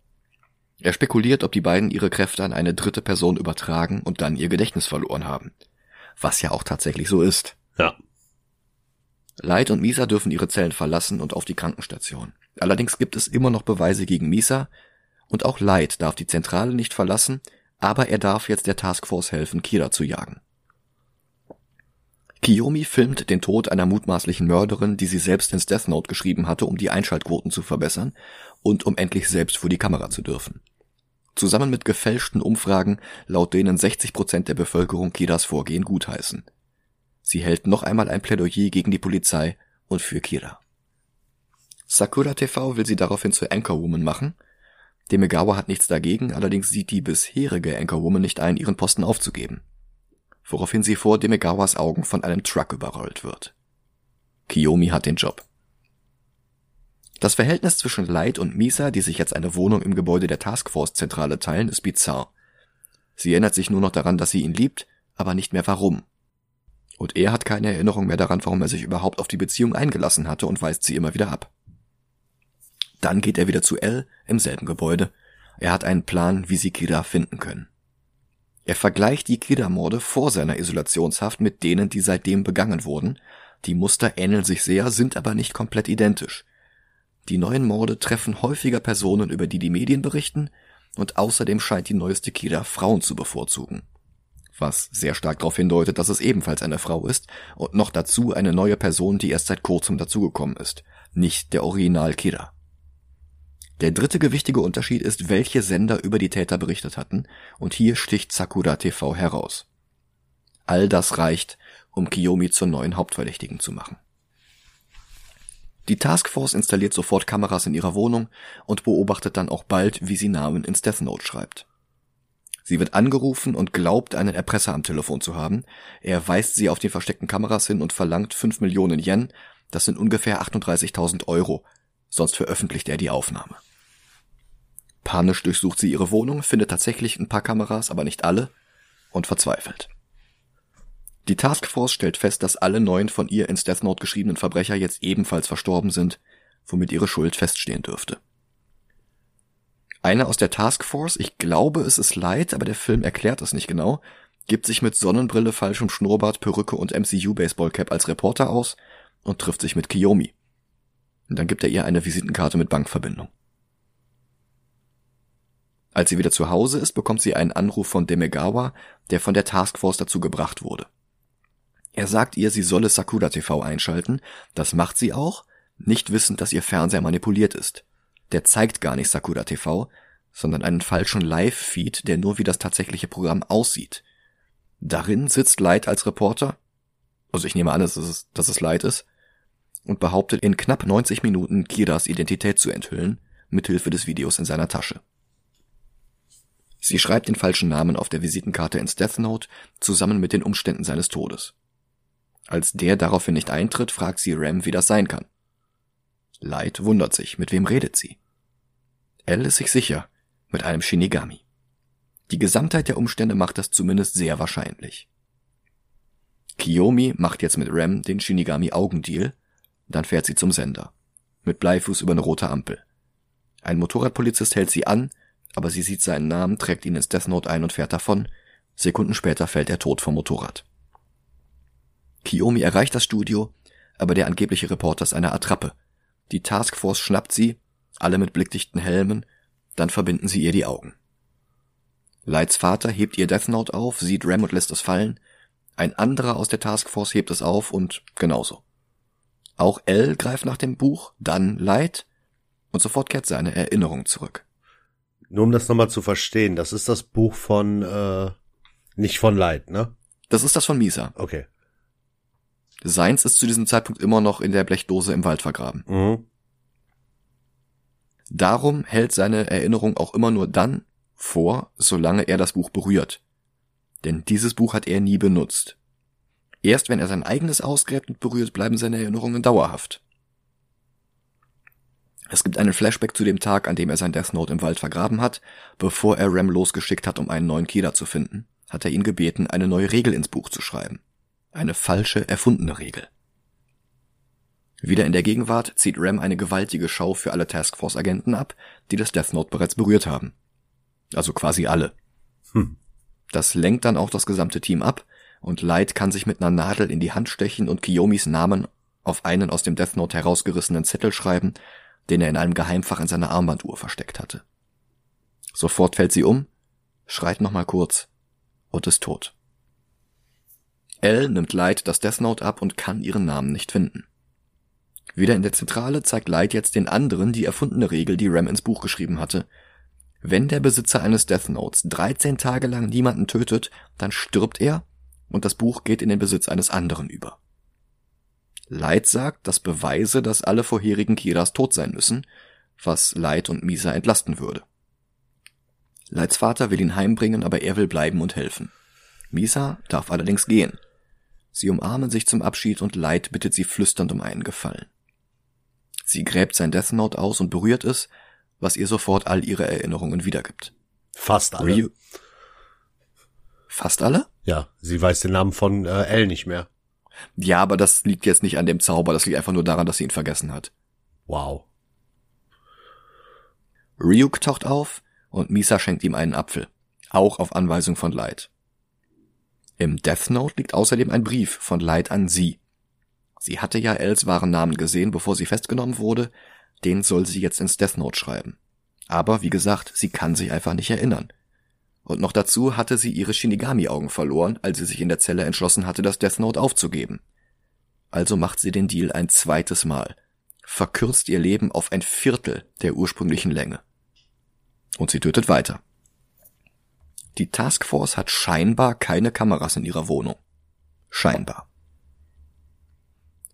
Er spekuliert, ob die beiden ihre Kräfte an eine dritte Person übertragen und dann ihr Gedächtnis verloren haben. Was ja auch tatsächlich so ist.
Ja.
Light und Misa dürfen ihre Zellen verlassen und auf die Krankenstation. Allerdings gibt es immer noch Beweise gegen Misa und auch Light darf die Zentrale nicht verlassen, aber er darf jetzt der Taskforce helfen, Kira zu jagen. Kiyomi filmt den Tod einer mutmaßlichen Mörderin, die sie selbst ins Death Note geschrieben hatte, um die Einschaltquoten zu verbessern und um endlich selbst vor die Kamera zu dürfen. Zusammen mit gefälschten Umfragen, laut denen 60 Prozent der Bevölkerung Kiras Vorgehen gutheißen. Sie hält noch einmal ein Plädoyer gegen die Polizei und für Kira. Sakura TV will sie daraufhin zur Anchorwoman machen. Demegawa hat nichts dagegen, allerdings sieht die bisherige Anchorwoman nicht ein, ihren Posten aufzugeben. Woraufhin sie vor Demegawas Augen von einem Truck überrollt wird. Kiyomi hat den Job. Das Verhältnis zwischen Light und Misa, die sich jetzt eine Wohnung im Gebäude der Taskforce-Zentrale teilen, ist bizarr. Sie erinnert sich nur noch daran, dass sie ihn liebt, aber nicht mehr warum. Und er hat keine Erinnerung mehr daran, warum er sich überhaupt auf die Beziehung eingelassen hatte und weist sie immer wieder ab. Dann geht er wieder zu Elle im selben Gebäude. Er hat einen Plan, wie sie Kira finden können. Er vergleicht die Kira-Morde vor seiner Isolationshaft mit denen, die seitdem begangen wurden. Die Muster ähneln sich sehr, sind aber nicht komplett identisch. Die neuen Morde treffen häufiger Personen, über die die Medien berichten, und außerdem scheint die neueste Kira Frauen zu bevorzugen. Was sehr stark darauf hindeutet, dass es ebenfalls eine Frau ist und noch dazu eine neue Person, die erst seit kurzem dazugekommen ist, nicht der Original Kira. Der dritte gewichtige Unterschied ist, welche Sender über die Täter berichtet hatten, und hier sticht Sakura TV heraus. All das reicht, um Kiyomi zur neuen Hauptverdächtigen zu machen. Die Taskforce installiert sofort Kameras in ihrer Wohnung und beobachtet dann auch bald, wie sie Namen ins Death Note schreibt. Sie wird angerufen und glaubt, einen Erpresser am Telefon zu haben. Er weist sie auf die versteckten Kameras hin und verlangt 5 Millionen Yen, das sind ungefähr 38.000 Euro, sonst veröffentlicht er die Aufnahme. Panisch durchsucht sie ihre Wohnung, findet tatsächlich ein paar Kameras, aber nicht alle und verzweifelt. Die Taskforce stellt fest, dass alle neun von ihr ins Death Note geschriebenen Verbrecher jetzt ebenfalls verstorben sind, womit ihre Schuld feststehen dürfte. Einer aus der Taskforce, ich glaube es ist Light, aber der Film erklärt es nicht genau, gibt sich mit Sonnenbrille, falschem Schnurrbart, Perücke und MCU Baseballcap als Reporter aus und trifft sich mit Kiyomi. Und dann gibt er ihr eine Visitenkarte mit Bankverbindung. Als sie wieder zu Hause ist, bekommt sie einen Anruf von Demegawa, der von der Taskforce dazu gebracht wurde. Er sagt ihr, sie solle Sakura TV einschalten, das macht sie auch, nicht wissend, dass ihr Fernseher manipuliert ist. Der zeigt gar nicht Sakura TV, sondern einen falschen Live-Feed, der nur wie das tatsächliche Programm aussieht. Darin sitzt Light als Reporter, also ich nehme an, dass es, dass es Light ist, und behauptet in knapp 90 Minuten Kiras Identität zu enthüllen, mithilfe des Videos in seiner Tasche. Sie schreibt den falschen Namen auf der Visitenkarte ins Death Note zusammen mit den Umständen seines Todes. Als der daraufhin nicht eintritt, fragt sie Ram, wie das sein kann. Light wundert sich, mit wem redet sie? Elle ist sich sicher, mit einem Shinigami. Die Gesamtheit der Umstände macht das zumindest sehr wahrscheinlich. Kiyomi macht jetzt mit Ram den Shinigami Augendeal, dann fährt sie zum Sender. Mit Bleifuß über eine rote Ampel. Ein Motorradpolizist hält sie an, aber sie sieht seinen Namen, trägt ihn ins Death Note ein und fährt davon. Sekunden später fällt er tot vom Motorrad. Kiyomi erreicht das Studio, aber der angebliche Reporter ist eine Attrappe. Die Taskforce schnappt sie, alle mit blickdichten Helmen, dann verbinden sie ihr die Augen. Lights Vater hebt ihr Death Note auf, sieht Ram und lässt es fallen. Ein anderer aus der Taskforce hebt es auf und genauso. Auch L greift nach dem Buch, dann Light und sofort kehrt seine Erinnerung zurück.
Nur um das nochmal zu verstehen, das ist das Buch von, äh, nicht von Light, ne?
Das ist das von Misa.
Okay.
Seins ist zu diesem Zeitpunkt immer noch in der Blechdose im Wald vergraben.
Mhm.
Darum hält seine Erinnerung auch immer nur dann vor, solange er das Buch berührt. Denn dieses Buch hat er nie benutzt. Erst wenn er sein eigenes ausgräbt und berührt, bleiben seine Erinnerungen dauerhaft. Es gibt einen Flashback zu dem Tag, an dem er sein Death Note im Wald vergraben hat. Bevor er Ram losgeschickt hat, um einen neuen Killer zu finden, hat er ihn gebeten, eine neue Regel ins Buch zu schreiben. Eine falsche, erfundene Regel. Wieder in der Gegenwart zieht Ram eine gewaltige Schau für alle Taskforce-Agenten ab, die das Death Note bereits berührt haben. Also quasi alle.
Hm.
Das lenkt dann auch das gesamte Team ab und Light kann sich mit einer Nadel in die Hand stechen und Kiyomis Namen auf einen aus dem Death Note herausgerissenen Zettel schreiben, den er in einem Geheimfach in seiner Armbanduhr versteckt hatte. Sofort fällt sie um, schreit nochmal kurz und ist tot. L nimmt Light das Death Note ab und kann ihren Namen nicht finden. Wieder in der Zentrale zeigt Light jetzt den anderen die erfundene Regel, die Ram ins Buch geschrieben hatte. Wenn der Besitzer eines Death Notes 13 Tage lang niemanden tötet, dann stirbt er und das Buch geht in den Besitz eines anderen über. Light sagt, das beweise, dass alle vorherigen Kiras tot sein müssen, was Light und Misa entlasten würde. Lights Vater will ihn heimbringen, aber er will bleiben und helfen. Misa darf allerdings gehen. Sie umarmen sich zum Abschied und Light bittet sie flüsternd um einen Gefallen. Sie gräbt sein Death Note aus und berührt es, was ihr sofort all ihre Erinnerungen wiedergibt.
Fast alle.
Ryu Fast alle?
Ja, sie weiß den Namen von äh, L nicht mehr.
Ja, aber das liegt jetzt nicht an dem Zauber, das liegt einfach nur daran, dass sie ihn vergessen hat.
Wow.
Ryuk taucht auf und Misa schenkt ihm einen Apfel. Auch auf Anweisung von Light. Im Death Note liegt außerdem ein Brief von Light an sie. Sie hatte ja Els wahren Namen gesehen, bevor sie festgenommen wurde. Den soll sie jetzt ins Death Note schreiben. Aber wie gesagt, sie kann sich einfach nicht erinnern. Und noch dazu hatte sie ihre Shinigami-Augen verloren, als sie sich in der Zelle entschlossen hatte, das Death Note aufzugeben. Also macht sie den Deal ein zweites Mal, verkürzt ihr Leben auf ein Viertel der ursprünglichen Länge. Und sie tötet weiter. Die Taskforce hat scheinbar keine Kameras in ihrer Wohnung. Scheinbar.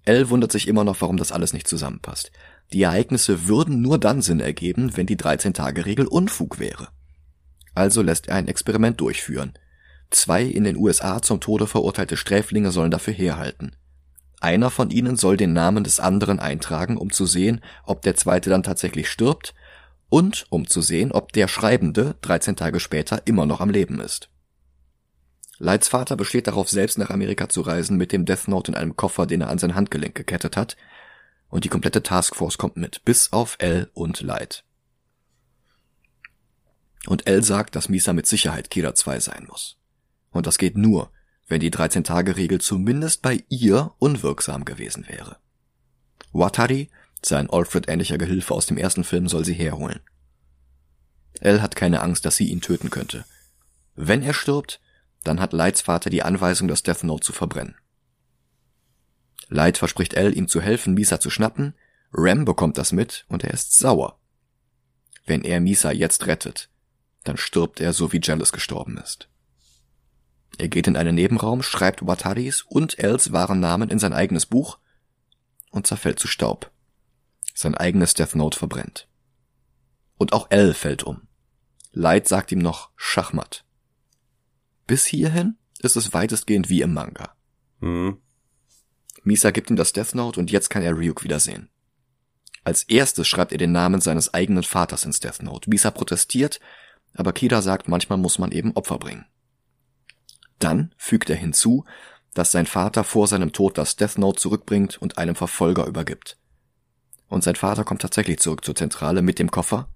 Elle wundert sich immer noch, warum das alles nicht zusammenpasst. Die Ereignisse würden nur dann Sinn ergeben, wenn die 13-Tage-Regel Unfug wäre. Also lässt er ein Experiment durchführen. Zwei in den USA zum Tode verurteilte Sträflinge sollen dafür herhalten. Einer von ihnen soll den Namen des anderen eintragen, um zu sehen, ob der zweite dann tatsächlich stirbt und um zu sehen, ob der Schreibende 13 Tage später immer noch am Leben ist. Lights Vater besteht darauf, selbst nach Amerika zu reisen mit dem Death Note in einem Koffer, den er an sein Handgelenk gekettet hat, und die komplette Taskforce kommt mit, bis auf L und Light. Und L sagt, dass Misa mit Sicherheit Kira 2 sein muss. Und das geht nur, wenn die 13-Tage-Regel zumindest bei ihr unwirksam gewesen wäre. Watari sein Alfred-ähnlicher Gehilfe aus dem ersten Film soll sie herholen. Elle hat keine Angst, dass sie ihn töten könnte. Wenn er stirbt, dann hat Lights Vater die Anweisung, das Death Note zu verbrennen. Light verspricht Elle, ihm zu helfen, Misa zu schnappen. Ram bekommt das mit und er ist sauer. Wenn er Misa jetzt rettet, dann stirbt er so wie Jealous gestorben ist. Er geht in einen Nebenraum, schreibt Wataris und Els wahren Namen in sein eigenes Buch und zerfällt zu Staub sein eigenes Death Note verbrennt. Und auch L fällt um. Light sagt ihm noch Schachmatt. Bis hierhin ist es weitestgehend wie im Manga. Mhm. Misa gibt ihm das Death Note und jetzt kann er Ryuk wiedersehen. Als erstes schreibt er den Namen seines eigenen Vaters ins Death Note. Misa protestiert, aber Kira sagt, manchmal muss man eben Opfer bringen. Dann fügt er hinzu, dass sein Vater vor seinem Tod das Death Note zurückbringt und einem Verfolger übergibt und sein Vater kommt tatsächlich zurück zur Zentrale mit dem Koffer.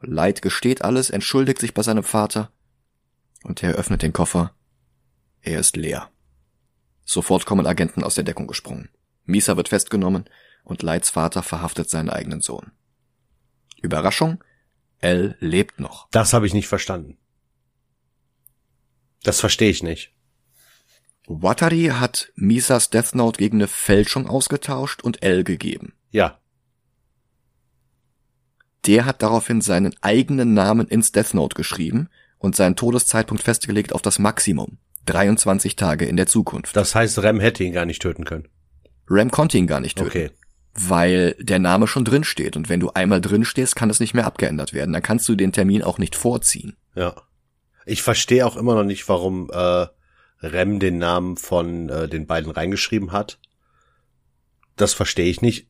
Light gesteht alles, entschuldigt sich bei seinem Vater und er öffnet den Koffer. Er ist leer. Sofort kommen Agenten aus der Deckung gesprungen. Misa wird festgenommen und Lights Vater verhaftet seinen eigenen Sohn. Überraschung, L lebt noch.
Das habe ich nicht verstanden. Das verstehe ich nicht.
Watari hat Misas Death Note gegen eine Fälschung ausgetauscht und L gegeben.
Ja,
der hat daraufhin seinen eigenen Namen ins Death Note geschrieben und seinen Todeszeitpunkt festgelegt auf das Maximum. 23 Tage in der Zukunft.
Das heißt, Rem hätte ihn gar nicht töten können.
Rem konnte ihn gar nicht töten.
Okay.
Weil der Name schon drin steht und wenn du einmal drin stehst, kann es nicht mehr abgeändert werden. Dann kannst du den Termin auch nicht vorziehen.
Ja. Ich verstehe auch immer noch nicht, warum äh, Rem den Namen von äh, den beiden reingeschrieben hat. Das verstehe ich nicht.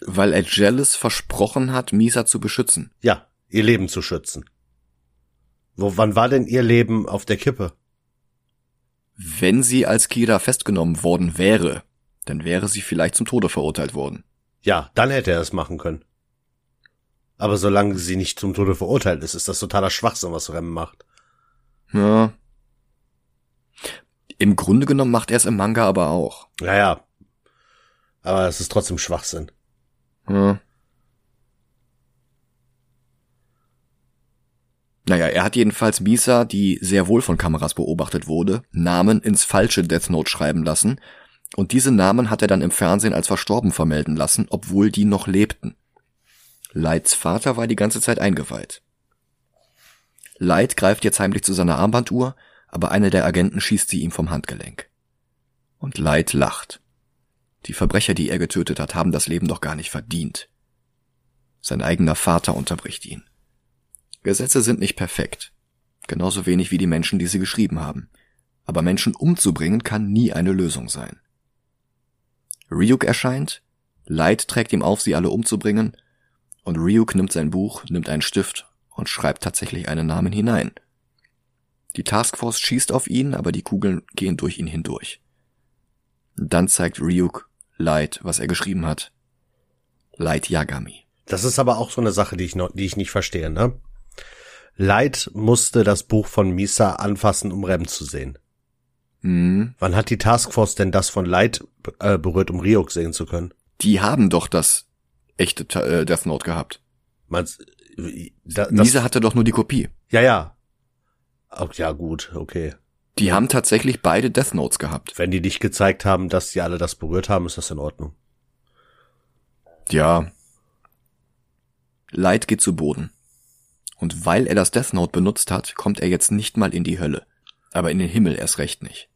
Weil er Jealous versprochen hat, Misa zu beschützen.
Ja, ihr Leben zu schützen. Wo, wann war denn ihr Leben auf der Kippe?
Wenn sie als Kira festgenommen worden wäre, dann wäre sie vielleicht zum Tode verurteilt worden.
Ja, dann hätte er es machen können. Aber solange sie nicht zum Tode verurteilt ist, ist das totaler Schwachsinn, was Rem macht.
Ja. Im Grunde genommen macht er es im Manga aber auch.
Ja, ja. Aber es ist trotzdem Schwachsinn.
Hm. Naja, er hat jedenfalls Misa, die sehr wohl von Kameras beobachtet wurde, Namen ins falsche Death Note schreiben lassen, und diese Namen hat er dann im Fernsehen als verstorben vermelden lassen, obwohl die noch lebten. Lights Vater war die ganze Zeit eingeweiht. Light greift jetzt heimlich zu seiner Armbanduhr, aber einer der Agenten schießt sie ihm vom Handgelenk. Und Light lacht. Die Verbrecher, die er getötet hat, haben das Leben doch gar nicht verdient. Sein eigener Vater unterbricht ihn. Gesetze sind nicht perfekt. Genauso wenig wie die Menschen, die sie geschrieben haben. Aber Menschen umzubringen kann nie eine Lösung sein. Ryuk erscheint, Light trägt ihm auf, sie alle umzubringen, und Ryuk nimmt sein Buch, nimmt einen Stift und schreibt tatsächlich einen Namen hinein. Die Taskforce schießt auf ihn, aber die Kugeln gehen durch ihn hindurch. Dann zeigt Ryuk Light, was er geschrieben hat. Light Yagami.
Das ist aber auch so eine Sache, die ich noch, die ich nicht verstehe, ne? Light musste das Buch von Misa anfassen, um Rem zu sehen.
Hm.
Wann hat die Taskforce denn das von Light äh, berührt, um Ryuk sehen zu können?
Die haben doch das echte äh, Death Note gehabt.
Meinst,
da, Misa hatte doch nur die Kopie.
Ja, ja. Ach, ja, gut, okay.
Die haben tatsächlich beide Death Notes gehabt.
Wenn die nicht gezeigt haben, dass sie alle das berührt haben, ist das in Ordnung.
Ja. Light geht zu Boden. Und weil er das Death Note benutzt hat, kommt er jetzt nicht mal in die Hölle. Aber in den Himmel erst recht nicht.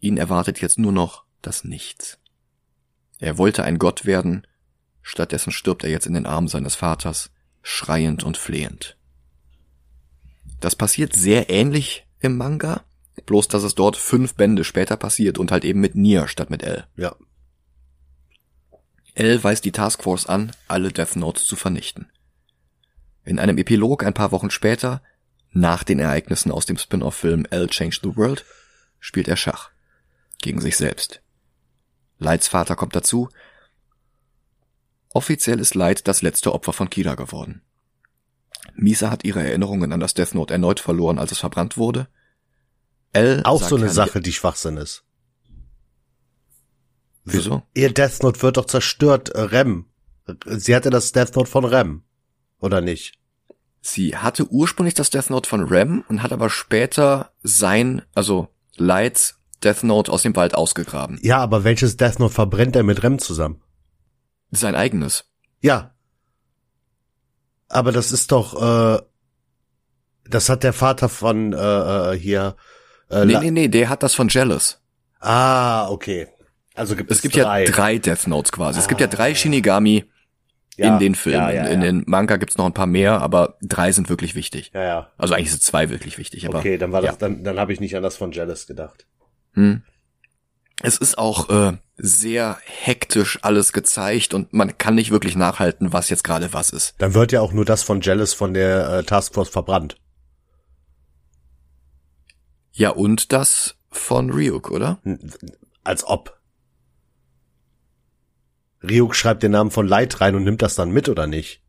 Ihn erwartet jetzt nur noch das Nichts. Er wollte ein Gott werden, stattdessen stirbt er jetzt in den Armen seines Vaters, schreiend und flehend. Das passiert sehr ähnlich im Manga, bloß dass es dort fünf Bände später passiert und halt eben mit Nier statt mit L.
Ja.
L weist die Taskforce an, alle Death Notes zu vernichten. In einem Epilog ein paar Wochen später, nach den Ereignissen aus dem Spin-off-Film L Changed the World, spielt er Schach. Gegen sich selbst. Lights Vater kommt dazu. Offiziell ist Light das letzte Opfer von Kira geworden. Misa hat ihre Erinnerungen an das Death Note erneut verloren, als es verbrannt wurde.
L Auch so eine Sache, die Schwachsinn ist.
Wieso?
Ihr Death Note wird doch zerstört, äh, Rem. Sie hatte das Death Note von Rem. Oder nicht?
Sie hatte ursprünglich das Death Note von Rem und hat aber später sein, also Lights Death Note aus dem Wald ausgegraben.
Ja, aber welches Death Note verbrennt er mit Rem zusammen?
Sein eigenes.
Ja. Aber das ist doch, äh, das hat der Vater von äh, äh hier.
Äh, nee, nee, nee, der hat das von Jealous.
Ah, okay. Also gibt es,
es gibt
drei.
ja drei Death Notes quasi. Ah. Es gibt ja drei ah. Shinigami ja, in den Filmen. Ja, ja, in den Manga gibt's noch ein paar mehr, aber drei sind wirklich wichtig.
Ja, ja.
Also eigentlich sind zwei wirklich wichtig. Aber,
okay, dann war das, dann, dann habe ich nicht an das von Jealous gedacht.
Hm. Es ist auch äh, sehr hektisch alles gezeigt und man kann nicht wirklich nachhalten, was jetzt gerade was ist.
Dann wird ja auch nur das von Jealous von der äh, Taskforce verbrannt.
Ja, und das von Ryuk, oder?
Als ob. Ryuk schreibt den Namen von Light rein und nimmt das dann mit, oder nicht?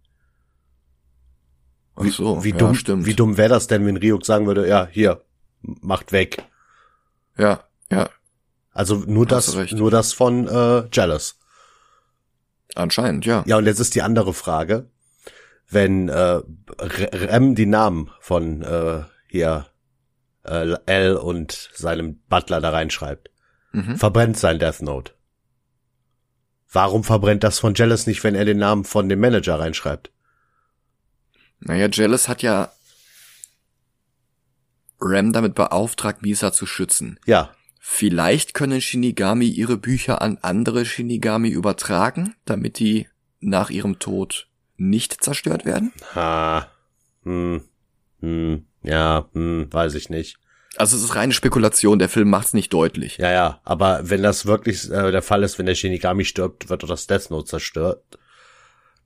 Ach so,
wie, wie dumm,
stimmt.
Wie dumm wäre das denn, wenn Ryuk sagen würde, ja, hier, macht weg.
Ja, ja.
Also nur das, nur das von äh, Jealous.
Anscheinend, ja.
Ja, und jetzt ist die andere Frage. Wenn äh, Rem die Namen von äh, hier äh, L und seinem Butler da reinschreibt, mhm. verbrennt sein Death Note. Warum verbrennt das von Jealous nicht, wenn er den Namen von dem Manager reinschreibt?
Naja, Jealous hat ja Rem damit beauftragt, Misa zu schützen.
Ja.
Vielleicht können Shinigami ihre Bücher an andere Shinigami übertragen, damit die nach ihrem Tod nicht zerstört werden?
Ha. Hm. Hm. Ja, hm, weiß ich nicht.
Also es ist reine Spekulation, der Film macht's nicht deutlich.
Ja, ja, aber wenn das wirklich äh, der Fall ist, wenn der Shinigami stirbt, wird doch das Death Note zerstört.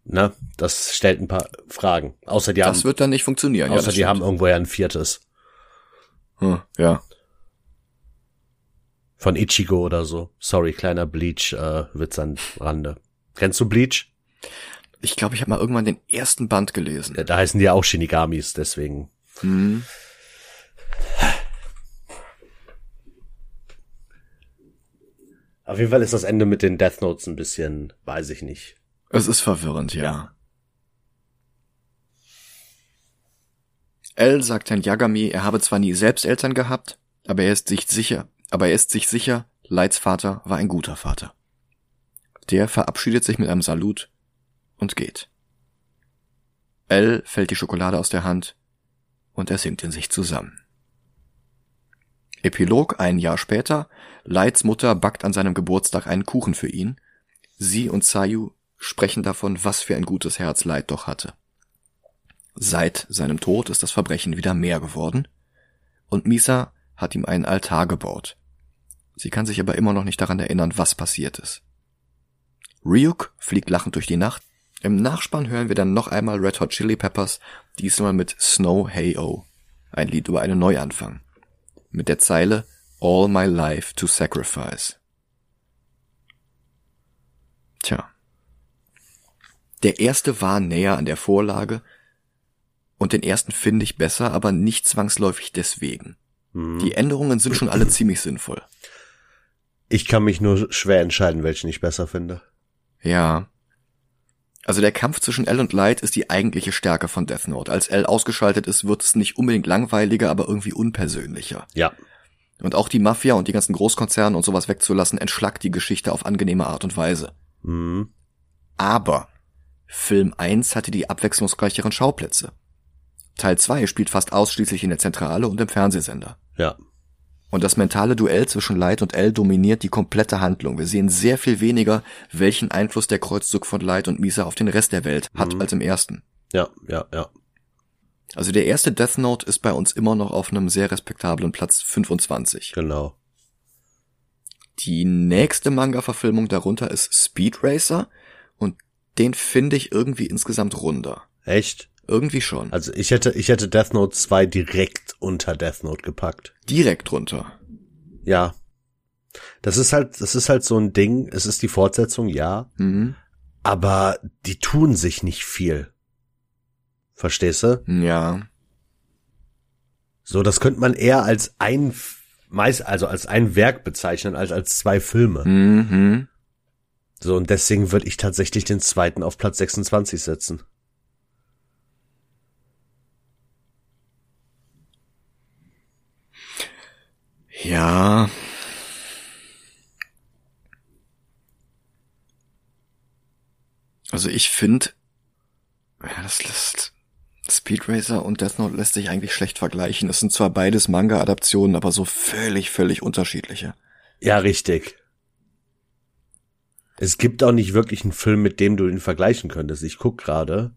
Ne? Das stellt ein paar Fragen. Außer die
das
haben.
Das wird dann nicht funktionieren.
Außer
ja,
die stimmt. haben irgendwo ja ein viertes.
Hm, ja.
Von Ichigo oder so. Sorry, kleiner Bleach-Witz äh, an Rande. Kennst du Bleach?
Ich glaube, ich habe mal irgendwann den ersten Band gelesen.
Ja, da heißen die auch Shinigamis, deswegen.
Hm.
Auf jeden Fall ist das Ende mit den Death Notes ein bisschen, weiß ich nicht.
Es ist verwirrend, ja. ja. L sagt Herrn Yagami, er habe zwar nie selbst Eltern gehabt, aber er ist sich sicher, aber er ist sich sicher, Lights Vater war ein guter Vater. Der verabschiedet sich mit einem Salut und geht. L fällt die Schokolade aus der Hand und er sinkt in sich zusammen. Epilog ein Jahr später, Lights Mutter backt an seinem Geburtstag einen Kuchen für ihn. Sie und Sayu sprechen davon, was für ein gutes Herz Light doch hatte. Seit seinem Tod ist das Verbrechen wieder mehr geworden und Misa hat ihm einen Altar gebaut. Sie kann sich aber immer noch nicht daran erinnern, was passiert ist. Ryuk fliegt lachend durch die Nacht. Im Nachspann hören wir dann noch einmal Red Hot Chili Peppers, diesmal mit Snow Hey Oh, ein Lied über einen Neuanfang. Mit der Zeile All My Life to Sacrifice. Tja. Der erste war näher an der Vorlage und den ersten finde ich besser, aber nicht zwangsläufig deswegen. Mhm. Die Änderungen sind schon alle ziemlich sinnvoll.
Ich kann mich nur schwer entscheiden, welchen ich besser finde.
Ja. Also der Kampf zwischen L und Light ist die eigentliche Stärke von Death Note. Als L ausgeschaltet ist, wird es nicht unbedingt langweiliger, aber irgendwie unpersönlicher.
Ja.
Und auch die Mafia und die ganzen Großkonzerne und sowas wegzulassen, entschlackt die Geschichte auf angenehme Art und Weise.
Mhm.
Aber Film 1 hatte die abwechslungsreicheren Schauplätze. Teil 2 spielt fast ausschließlich in der Zentrale und im Fernsehsender.
Ja.
Und das mentale Duell zwischen Light und L dominiert die komplette Handlung. Wir sehen sehr viel weniger, welchen Einfluss der Kreuzzug von Light und Misa auf den Rest der Welt hat mhm. als im ersten.
Ja, ja, ja.
Also der erste Death Note ist bei uns immer noch auf einem sehr respektablen Platz 25.
Genau.
Die nächste Manga-Verfilmung darunter ist Speed Racer und den finde ich irgendwie insgesamt runder.
Echt?
Irgendwie schon.
Also ich hätte, ich hätte Death Note 2 direkt unter Death Note gepackt.
Direkt runter.
Ja. Das ist halt, das ist halt so ein Ding. Es ist die Fortsetzung, ja.
Mhm.
Aber die tun sich nicht viel. Verstehst du?
Ja.
So, das könnte man eher als ein, meist, also als ein Werk bezeichnen, als als zwei Filme.
Mhm.
So, und deswegen würde ich tatsächlich den zweiten auf Platz 26 setzen.
Ja. Also ich finde, ja, das lässt Speed Racer und Death Note lässt sich eigentlich schlecht vergleichen. Es sind zwar beides Manga-Adaptionen, aber so völlig, völlig unterschiedliche.
Ja, richtig. Es gibt auch nicht wirklich einen Film, mit dem du ihn vergleichen könntest. Ich guck gerade.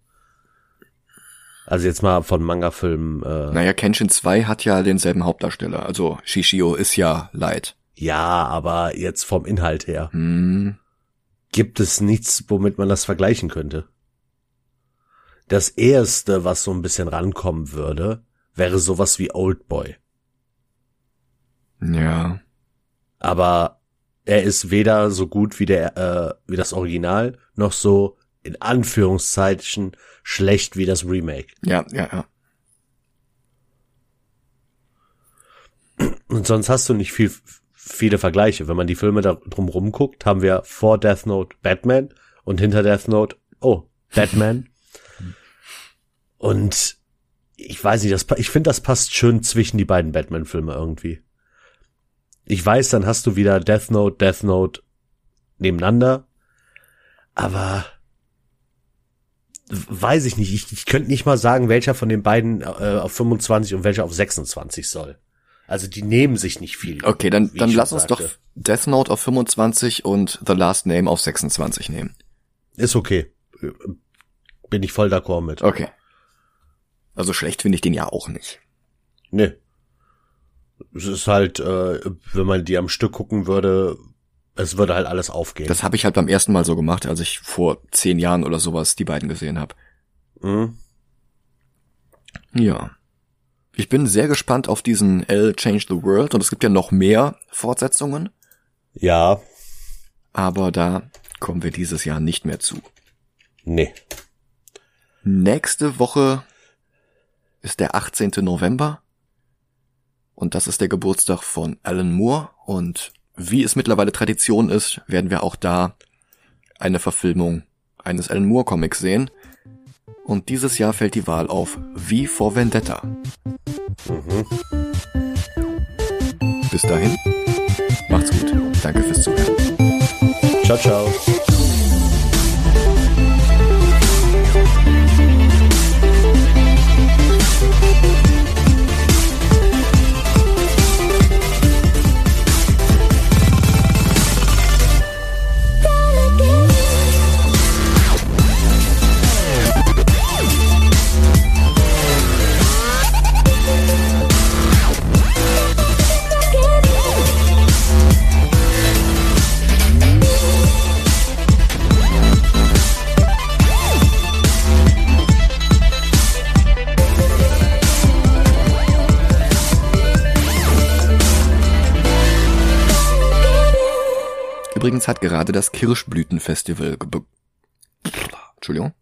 Also jetzt mal von Manga-Filmen. Äh
naja, Kenshin 2 hat ja denselben Hauptdarsteller. Also Shishio ist ja Light.
Ja, aber jetzt vom Inhalt her.
Hm.
Gibt es nichts, womit man das vergleichen könnte? Das erste, was so ein bisschen rankommen würde, wäre sowas wie Oldboy.
Ja.
Aber er ist weder so gut wie der äh, wie das Original noch so in Anführungszeichen schlecht wie das Remake.
Ja, ja, ja.
Und sonst hast du nicht viel, viele Vergleiche. Wenn man die Filme da drumrum guckt, haben wir vor Death Note Batman und hinter Death Note, oh, Batman. und ich weiß nicht, das, ich finde, das passt schön zwischen die beiden Batman-Filme irgendwie. Ich weiß, dann hast du wieder Death Note, Death Note nebeneinander. Aber weiß ich nicht. Ich, ich könnte nicht mal sagen, welcher von den beiden äh, auf 25 und welcher auf 26 soll. Also die nehmen sich nicht viel.
Okay, dann, dann lass uns sagte. doch Death Note auf 25 und The Last Name auf 26 nehmen.
Ist okay. Bin ich voll d'accord mit.
Okay. Also schlecht finde ich den ja auch nicht.
Nee. Es ist halt, äh, wenn man die am Stück gucken würde, es würde halt alles aufgehen.
Das habe ich halt beim ersten Mal so gemacht, als ich vor zehn Jahren oder sowas die beiden gesehen habe.
Mhm.
Ja. Ich bin sehr gespannt auf diesen L Change the World und es gibt ja noch mehr Fortsetzungen.
Ja.
Aber da kommen wir dieses Jahr nicht mehr zu.
Nee.
Nächste Woche ist der 18. November und das ist der Geburtstag von Alan Moore und wie es mittlerweile Tradition ist, werden wir auch da eine Verfilmung eines Alan Moore Comics sehen. Und dieses Jahr fällt die Wahl auf Wie vor Vendetta.
Mhm.
Bis dahin, macht's gut. Danke fürs Zuhören.
Ciao, ciao.
Übrigens hat gerade das Kirschblütenfestival Entschuldigung.